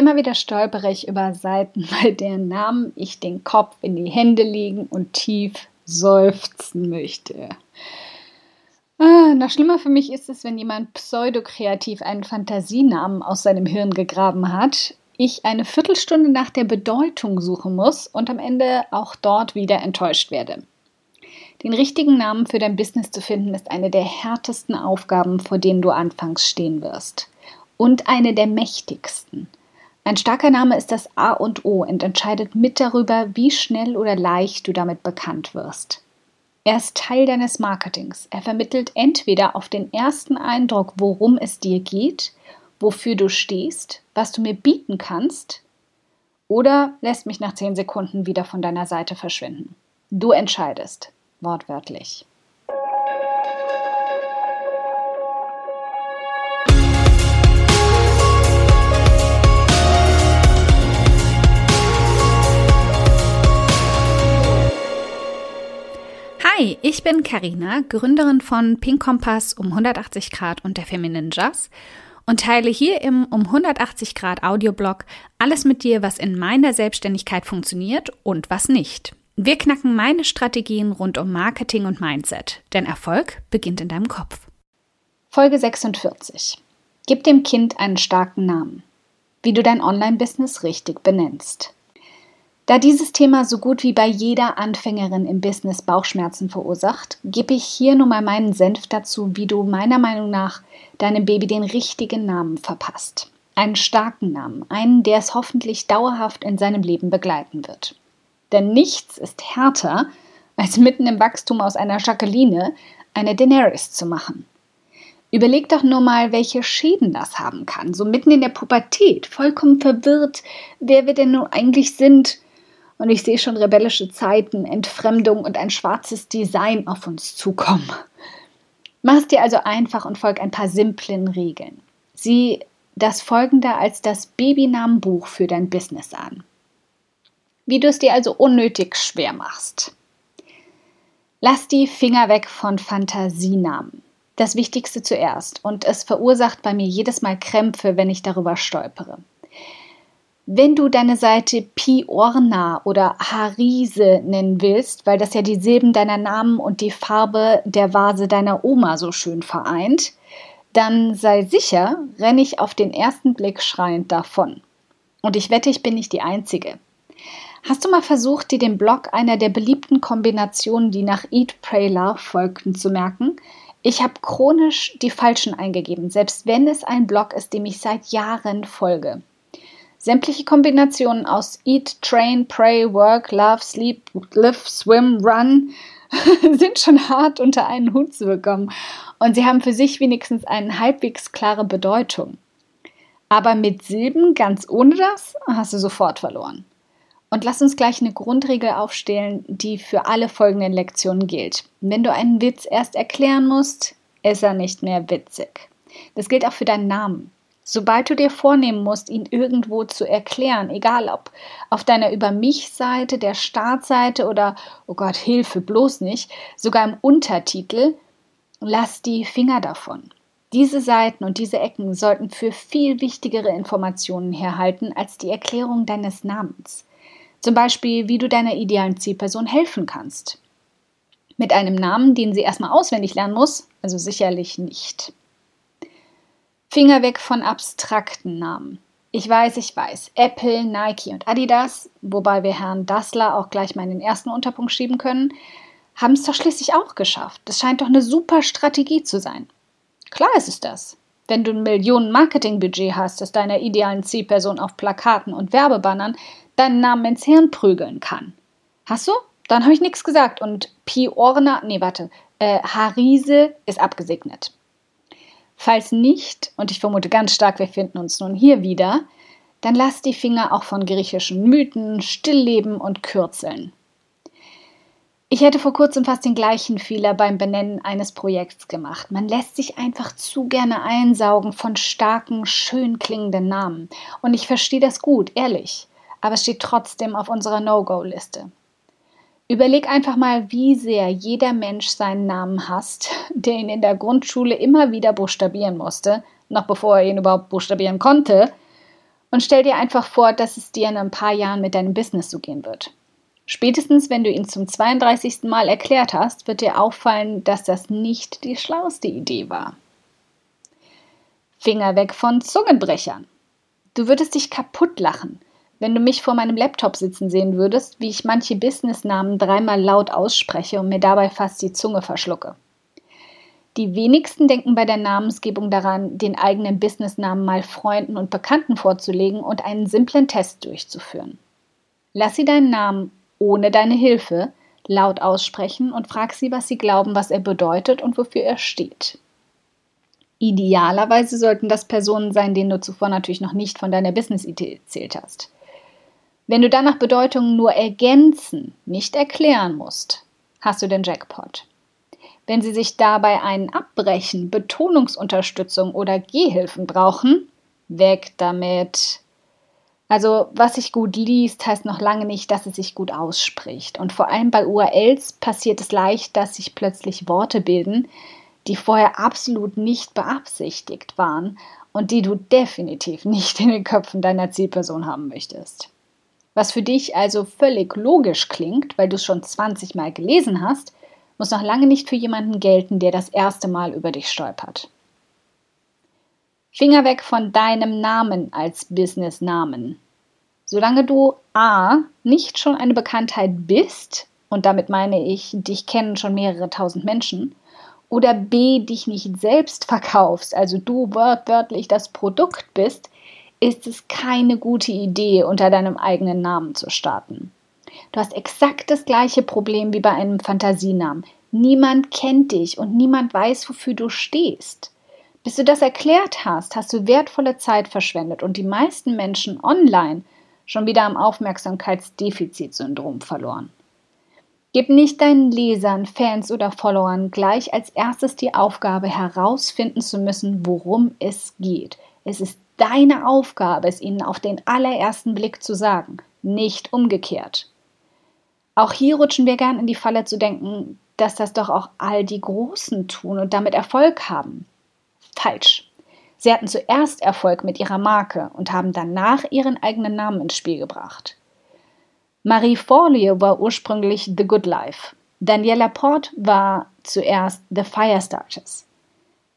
Immer wieder stolpere ich über Seiten, bei deren Namen ich den Kopf in die Hände legen und tief seufzen möchte. Ah, noch schlimmer für mich ist es, wenn jemand pseudokreativ einen Fantasienamen aus seinem Hirn gegraben hat, ich eine Viertelstunde nach der Bedeutung suchen muss und am Ende auch dort wieder enttäuscht werde. Den richtigen Namen für dein Business zu finden, ist eine der härtesten Aufgaben, vor denen du anfangs stehen wirst. Und eine der mächtigsten. Ein starker Name ist das A und O und entscheidet mit darüber, wie schnell oder leicht du damit bekannt wirst. Er ist Teil deines Marketings. Er vermittelt entweder auf den ersten Eindruck, worum es dir geht, wofür du stehst, was du mir bieten kannst, oder lässt mich nach zehn Sekunden wieder von deiner Seite verschwinden. Du entscheidest, wortwörtlich. Hi, ich bin Karina, Gründerin von Pink Kompass um 180 Grad und der Feminine Jazz und teile hier im um 180 Grad Audioblog alles mit dir, was in meiner Selbstständigkeit funktioniert und was nicht. Wir knacken meine Strategien rund um Marketing und Mindset, denn Erfolg beginnt in deinem Kopf. Folge 46. Gib dem Kind einen starken Namen. Wie du dein Online-Business richtig benennst. Da dieses Thema so gut wie bei jeder Anfängerin im Business Bauchschmerzen verursacht, gebe ich hier nun mal meinen Senf dazu, wie du meiner Meinung nach deinem Baby den richtigen Namen verpasst. Einen starken Namen, einen, der es hoffentlich dauerhaft in seinem Leben begleiten wird. Denn nichts ist härter, als mitten im Wachstum aus einer Jacqueline eine Daenerys zu machen. Überleg doch nur mal, welche Schäden das haben kann. So mitten in der Pubertät, vollkommen verwirrt, wer wir denn nun eigentlich sind und ich sehe schon rebellische Zeiten, Entfremdung und ein schwarzes Design auf uns zukommen. Mach es dir also einfach und folg ein paar simplen Regeln. Sieh das folgende als das Babynamenbuch für dein Business an. Wie du es dir also unnötig schwer machst. Lass die Finger weg von Fantasienamen. Das Wichtigste zuerst und es verursacht bei mir jedes Mal Krämpfe, wenn ich darüber stolpere. Wenn du deine Seite Piorna oder Harise nennen willst, weil das ja die Silben deiner Namen und die Farbe der Vase deiner Oma so schön vereint, dann sei sicher, renne ich auf den ersten Blick schreiend davon. Und ich wette, ich bin nicht die Einzige. Hast du mal versucht, dir den Blog einer der beliebten Kombinationen, die nach Eat, Pray, Love folgten, zu merken? Ich habe chronisch die falschen eingegeben, selbst wenn es ein Blog ist, dem ich seit Jahren folge. Sämtliche Kombinationen aus Eat, Train, Pray, Work, Love, Sleep, Live, Swim, Run sind schon hart unter einen Hut zu bekommen und sie haben für sich wenigstens eine halbwegs klare Bedeutung. Aber mit Silben ganz ohne das hast du sofort verloren. Und lass uns gleich eine Grundregel aufstellen, die für alle folgenden Lektionen gilt. Wenn du einen Witz erst erklären musst, ist er nicht mehr witzig. Das gilt auch für deinen Namen. Sobald du dir vornehmen musst, ihn irgendwo zu erklären, egal ob auf deiner Über mich-Seite, der Startseite oder, oh Gott, Hilfe, bloß nicht, sogar im Untertitel, lass die Finger davon. Diese Seiten und diese Ecken sollten für viel wichtigere Informationen herhalten als die Erklärung deines Namens. Zum Beispiel, wie du deiner idealen Zielperson helfen kannst. Mit einem Namen, den sie erstmal auswendig lernen muss, also sicherlich nicht. Finger weg von abstrakten Namen. Ich weiß, ich weiß. Apple, Nike und Adidas, wobei wir Herrn Dassler auch gleich mal in den ersten Unterpunkt schieben können, haben es doch schließlich auch geschafft. Das scheint doch eine super Strategie zu sein. Klar ist es das. Wenn du ein Millionen Marketingbudget hast, das deiner idealen Zielperson auf Plakaten und Werbebannern deinen Namen ins Hirn prügeln kann. Hast du? Dann habe ich nichts gesagt. Und Piorna, nee, warte, äh, Harise ist abgesegnet. Falls nicht, und ich vermute ganz stark, wir finden uns nun hier wieder, dann lass die Finger auch von griechischen Mythen, Stillleben und Kürzeln. Ich hätte vor kurzem fast den gleichen Fehler beim Benennen eines Projekts gemacht. Man lässt sich einfach zu gerne einsaugen von starken, schön klingenden Namen. Und ich verstehe das gut, ehrlich. Aber es steht trotzdem auf unserer No-Go-Liste. Überleg einfach mal, wie sehr jeder Mensch seinen Namen hasst, der ihn in der Grundschule immer wieder buchstabieren musste, noch bevor er ihn überhaupt buchstabieren konnte. Und stell dir einfach vor, dass es dir in ein paar Jahren mit deinem Business so gehen wird. Spätestens, wenn du ihn zum 32. Mal erklärt hast, wird dir auffallen, dass das nicht die schlauste Idee war. Finger weg von Zungenbrechern. Du würdest dich kaputt lachen, wenn du mich vor meinem Laptop sitzen sehen würdest, wie ich manche Businessnamen dreimal laut ausspreche und mir dabei fast die Zunge verschlucke. Die wenigsten denken bei der Namensgebung daran, den eigenen Businessnamen mal Freunden und Bekannten vorzulegen und einen simplen Test durchzuführen. Lass sie deinen Namen ohne deine Hilfe laut aussprechen und frag sie, was sie glauben, was er bedeutet und wofür er steht. Idealerweise sollten das Personen sein, denen du zuvor natürlich noch nicht von deiner Business-Idee erzählt hast. Wenn du dann nach Bedeutungen nur ergänzen, nicht erklären musst, hast du den Jackpot. Wenn sie sich dabei einen Abbrechen, Betonungsunterstützung oder Gehhilfen brauchen, weg damit. Also, was sich gut liest, heißt noch lange nicht, dass es sich gut ausspricht. Und vor allem bei URLs passiert es leicht, dass sich plötzlich Worte bilden, die vorher absolut nicht beabsichtigt waren und die du definitiv nicht in den Köpfen deiner Zielperson haben möchtest. Was für dich also völlig logisch klingt, weil du es schon 20 Mal gelesen hast, muss noch lange nicht für jemanden gelten, der das erste Mal über dich stolpert. Finger weg von deinem Namen als Businessnamen. Solange du A nicht schon eine Bekanntheit bist, und damit meine ich, dich kennen schon mehrere tausend Menschen, oder B dich nicht selbst verkaufst, also du wörtlich das Produkt bist, ist es keine gute Idee, unter deinem eigenen Namen zu starten. Du hast exakt das gleiche Problem wie bei einem Fantasienamen. Niemand kennt dich und niemand weiß, wofür du stehst. Bis du das erklärt hast, hast du wertvolle Zeit verschwendet und die meisten Menschen online schon wieder am Aufmerksamkeitsdefizitsyndrom verloren. Gib nicht deinen Lesern, Fans oder Followern gleich als erstes die Aufgabe herausfinden zu müssen, worum es geht. Es ist deine Aufgabe, es ihnen auf den allerersten Blick zu sagen, nicht umgekehrt. Auch hier rutschen wir gern in die Falle zu denken, dass das doch auch all die Großen tun und damit Erfolg haben. Falsch. Sie hatten zuerst Erfolg mit ihrer Marke und haben danach ihren eigenen Namen ins Spiel gebracht. Marie Forleo war ursprünglich The Good Life. Daniela Port war zuerst The Firestarters.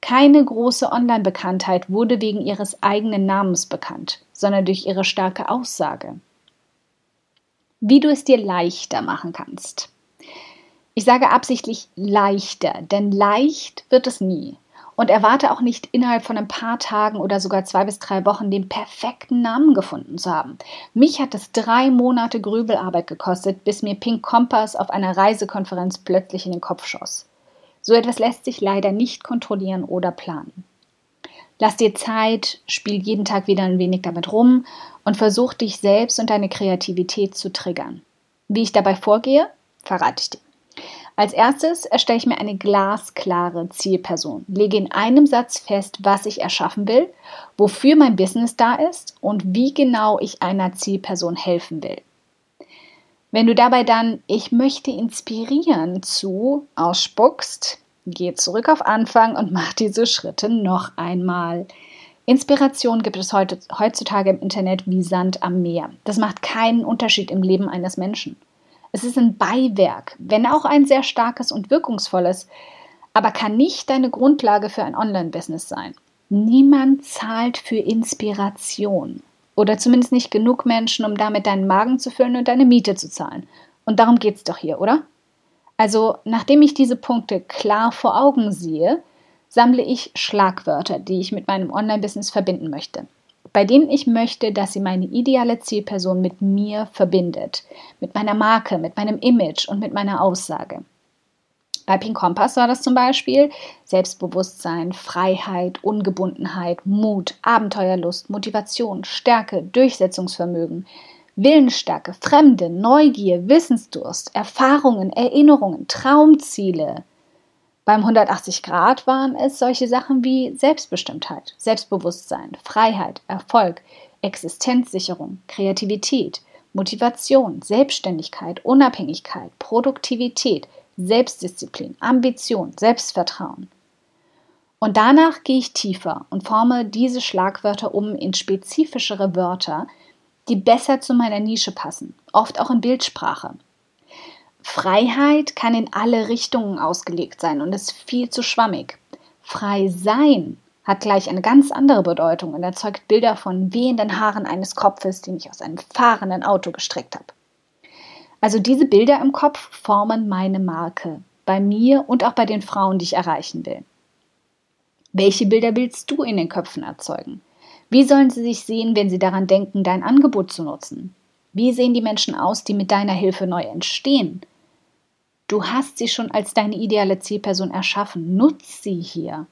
Keine große Online-Bekanntheit wurde wegen ihres eigenen Namens bekannt, sondern durch ihre starke Aussage wie du es dir leichter machen kannst. Ich sage absichtlich leichter, denn leicht wird es nie. Und erwarte auch nicht innerhalb von ein paar Tagen oder sogar zwei bis drei Wochen den perfekten Namen gefunden zu haben. Mich hat es drei Monate Grübelarbeit gekostet, bis mir Pink Compass auf einer Reisekonferenz plötzlich in den Kopf schoss. So etwas lässt sich leider nicht kontrollieren oder planen. Lass dir Zeit, spiel jeden Tag wieder ein wenig damit rum und versuch dich selbst und deine Kreativität zu triggern. Wie ich dabei vorgehe, verrate ich dir. Als erstes erstelle ich mir eine glasklare Zielperson, lege in einem Satz fest, was ich erschaffen will, wofür mein Business da ist und wie genau ich einer Zielperson helfen will. Wenn du dabei dann Ich möchte inspirieren zu ausspuckst, Geh zurück auf Anfang und mach diese Schritte noch einmal. Inspiration gibt es heutzutage im Internet wie Sand am Meer. Das macht keinen Unterschied im Leben eines Menschen. Es ist ein Beiwerk, wenn auch ein sehr starkes und wirkungsvolles, aber kann nicht deine Grundlage für ein Online-Business sein. Niemand zahlt für Inspiration. Oder zumindest nicht genug Menschen, um damit deinen Magen zu füllen und deine Miete zu zahlen. Und darum geht es doch hier, oder? Also, nachdem ich diese Punkte klar vor Augen sehe, sammle ich Schlagwörter, die ich mit meinem Online-Business verbinden möchte, bei denen ich möchte, dass sie meine ideale Zielperson mit mir verbindet, mit meiner Marke, mit meinem Image und mit meiner Aussage. Bei Pink Kompass war das zum Beispiel Selbstbewusstsein, Freiheit, Ungebundenheit, Mut, Abenteuerlust, Motivation, Stärke, Durchsetzungsvermögen, Willensstärke, Fremde, Neugier, Wissensdurst, Erfahrungen, Erinnerungen, Traumziele. Beim 180 Grad waren es solche Sachen wie Selbstbestimmtheit, Selbstbewusstsein, Freiheit, Erfolg, Existenzsicherung, Kreativität, Motivation, Selbstständigkeit, Unabhängigkeit, Produktivität, Selbstdisziplin, Ambition, Selbstvertrauen. Und danach gehe ich tiefer und forme diese Schlagwörter um in spezifischere Wörter, die besser zu meiner Nische passen, oft auch in Bildsprache. Freiheit kann in alle Richtungen ausgelegt sein und ist viel zu schwammig. Frei sein hat gleich eine ganz andere Bedeutung und erzeugt Bilder von wehenden Haaren eines Kopfes, den ich aus einem fahrenden Auto gestreckt habe. Also diese Bilder im Kopf formen meine Marke, bei mir und auch bei den Frauen, die ich erreichen will. Welche Bilder willst du in den Köpfen erzeugen? Wie sollen sie sich sehen, wenn sie daran denken, dein Angebot zu nutzen? Wie sehen die Menschen aus, die mit deiner Hilfe neu entstehen? Du hast sie schon als deine ideale Zielperson erschaffen. Nutz sie hier.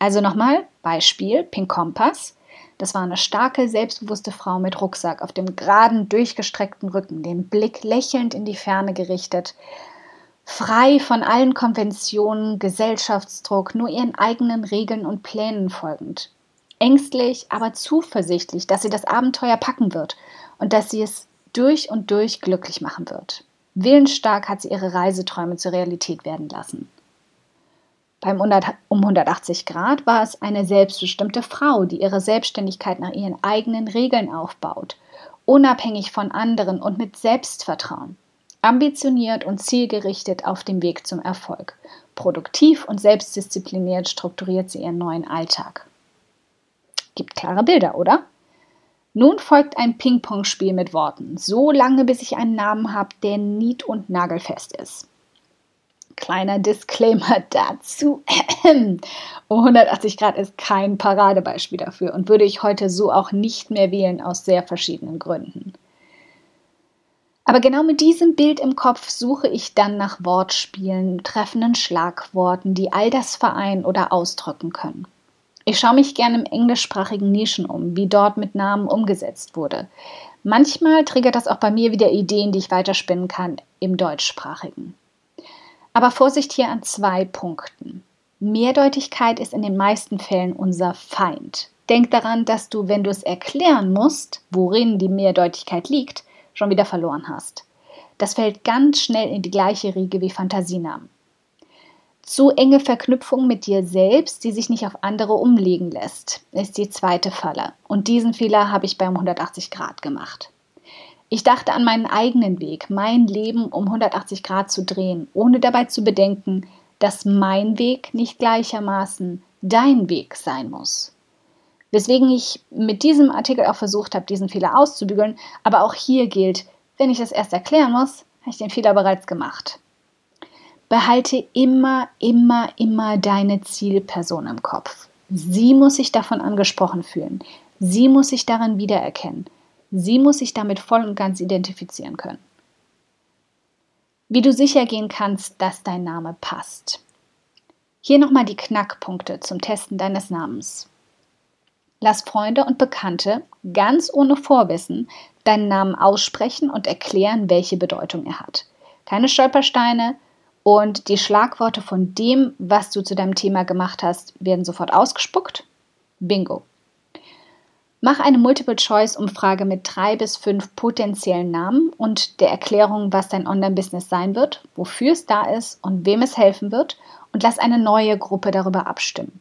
Also nochmal, Beispiel, Pink Kompass. Das war eine starke, selbstbewusste Frau mit Rucksack auf dem geraden, durchgestreckten Rücken, den Blick lächelnd in die Ferne gerichtet, frei von allen Konventionen, Gesellschaftsdruck, nur ihren eigenen Regeln und Plänen folgend. Ängstlich, aber zuversichtlich, dass sie das Abenteuer packen wird und dass sie es durch und durch glücklich machen wird. Willensstark hat sie ihre Reiseträume zur Realität werden lassen. Beim um 180 Grad war es eine selbstbestimmte Frau, die ihre Selbstständigkeit nach ihren eigenen Regeln aufbaut, unabhängig von anderen und mit Selbstvertrauen ambitioniert und zielgerichtet auf dem Weg zum Erfolg. Produktiv und selbstdiszipliniert strukturiert sie ihren neuen Alltag. Gibt klare Bilder, oder? Nun folgt ein Ping-Pong-Spiel mit Worten, so lange bis ich einen Namen habe, der nied- und nagelfest ist. Kleiner Disclaimer dazu. 180 Grad ist kein Paradebeispiel dafür und würde ich heute so auch nicht mehr wählen aus sehr verschiedenen Gründen. Aber genau mit diesem Bild im Kopf suche ich dann nach Wortspielen, treffenden Schlagworten, die all das vereinen oder ausdrücken können. Ich schaue mich gerne im englischsprachigen Nischen um, wie dort mit Namen umgesetzt wurde. Manchmal triggert das auch bei mir wieder Ideen, die ich weiterspinnen kann im deutschsprachigen. Aber Vorsicht hier an zwei Punkten. Mehrdeutigkeit ist in den meisten Fällen unser Feind. Denk daran, dass du, wenn du es erklären musst, worin die Mehrdeutigkeit liegt, schon wieder verloren hast. Das fällt ganz schnell in die gleiche Riege wie Fantasienamen. Zu enge Verknüpfung mit dir selbst, die sich nicht auf andere umlegen lässt, ist die zweite Falle. Und diesen Fehler habe ich beim 180 Grad gemacht. Ich dachte an meinen eigenen Weg, mein Leben um 180 Grad zu drehen, ohne dabei zu bedenken, dass mein Weg nicht gleichermaßen dein Weg sein muss. Weswegen ich mit diesem Artikel auch versucht habe, diesen Fehler auszubügeln. Aber auch hier gilt, wenn ich das erst erklären muss, habe ich den Fehler bereits gemacht. Behalte immer, immer, immer deine Zielperson im Kopf. Sie muss sich davon angesprochen fühlen. Sie muss sich darin wiedererkennen. Sie muss sich damit voll und ganz identifizieren können. Wie du sicher gehen kannst, dass dein Name passt. Hier nochmal die Knackpunkte zum Testen deines Namens. Lass Freunde und Bekannte ganz ohne Vorwissen deinen Namen aussprechen und erklären, welche Bedeutung er hat. Keine Stolpersteine und die Schlagworte von dem, was du zu deinem Thema gemacht hast, werden sofort ausgespuckt. Bingo. Mach eine Multiple-Choice-Umfrage mit drei bis fünf potenziellen Namen und der Erklärung, was dein Online-Business sein wird, wofür es da ist und wem es helfen wird und lass eine neue Gruppe darüber abstimmen.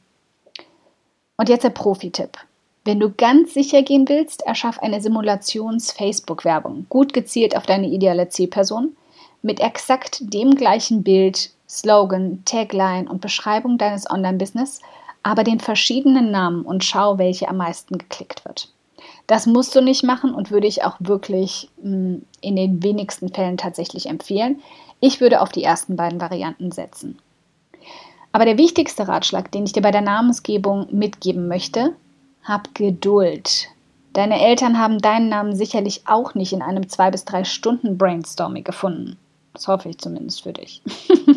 Und jetzt der Profi-Tipp. Wenn du ganz sicher gehen willst, erschaff eine Simulations-Facebook-Werbung, gut gezielt auf deine ideale Zielperson, mit exakt dem gleichen Bild, Slogan, Tagline und Beschreibung deines Online-Business, aber den verschiedenen Namen und schau, welche am meisten geklickt wird. Das musst du nicht machen und würde ich auch wirklich mm, in den wenigsten Fällen tatsächlich empfehlen. Ich würde auf die ersten beiden Varianten setzen. Aber der wichtigste Ratschlag, den ich dir bei der Namensgebung mitgeben möchte, hab Geduld. Deine Eltern haben deinen Namen sicherlich auch nicht in einem zwei bis drei Stunden Brainstorming gefunden. Das hoffe ich zumindest für dich.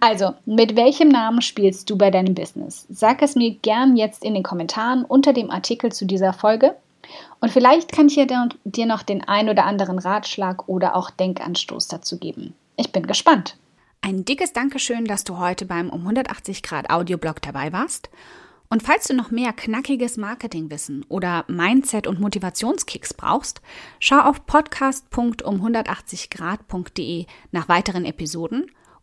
also, mit welchem Namen spielst du bei deinem Business? Sag es mir gern jetzt in den Kommentaren unter dem Artikel zu dieser Folge. Und vielleicht kann ich dir noch den ein oder anderen Ratschlag oder auch Denkanstoß dazu geben. Ich bin gespannt. Ein dickes Dankeschön, dass du heute beim um 180 Grad Audioblog dabei warst. Und falls du noch mehr knackiges Marketingwissen oder Mindset- und Motivationskicks brauchst, schau auf podcast.um180grad.de nach weiteren Episoden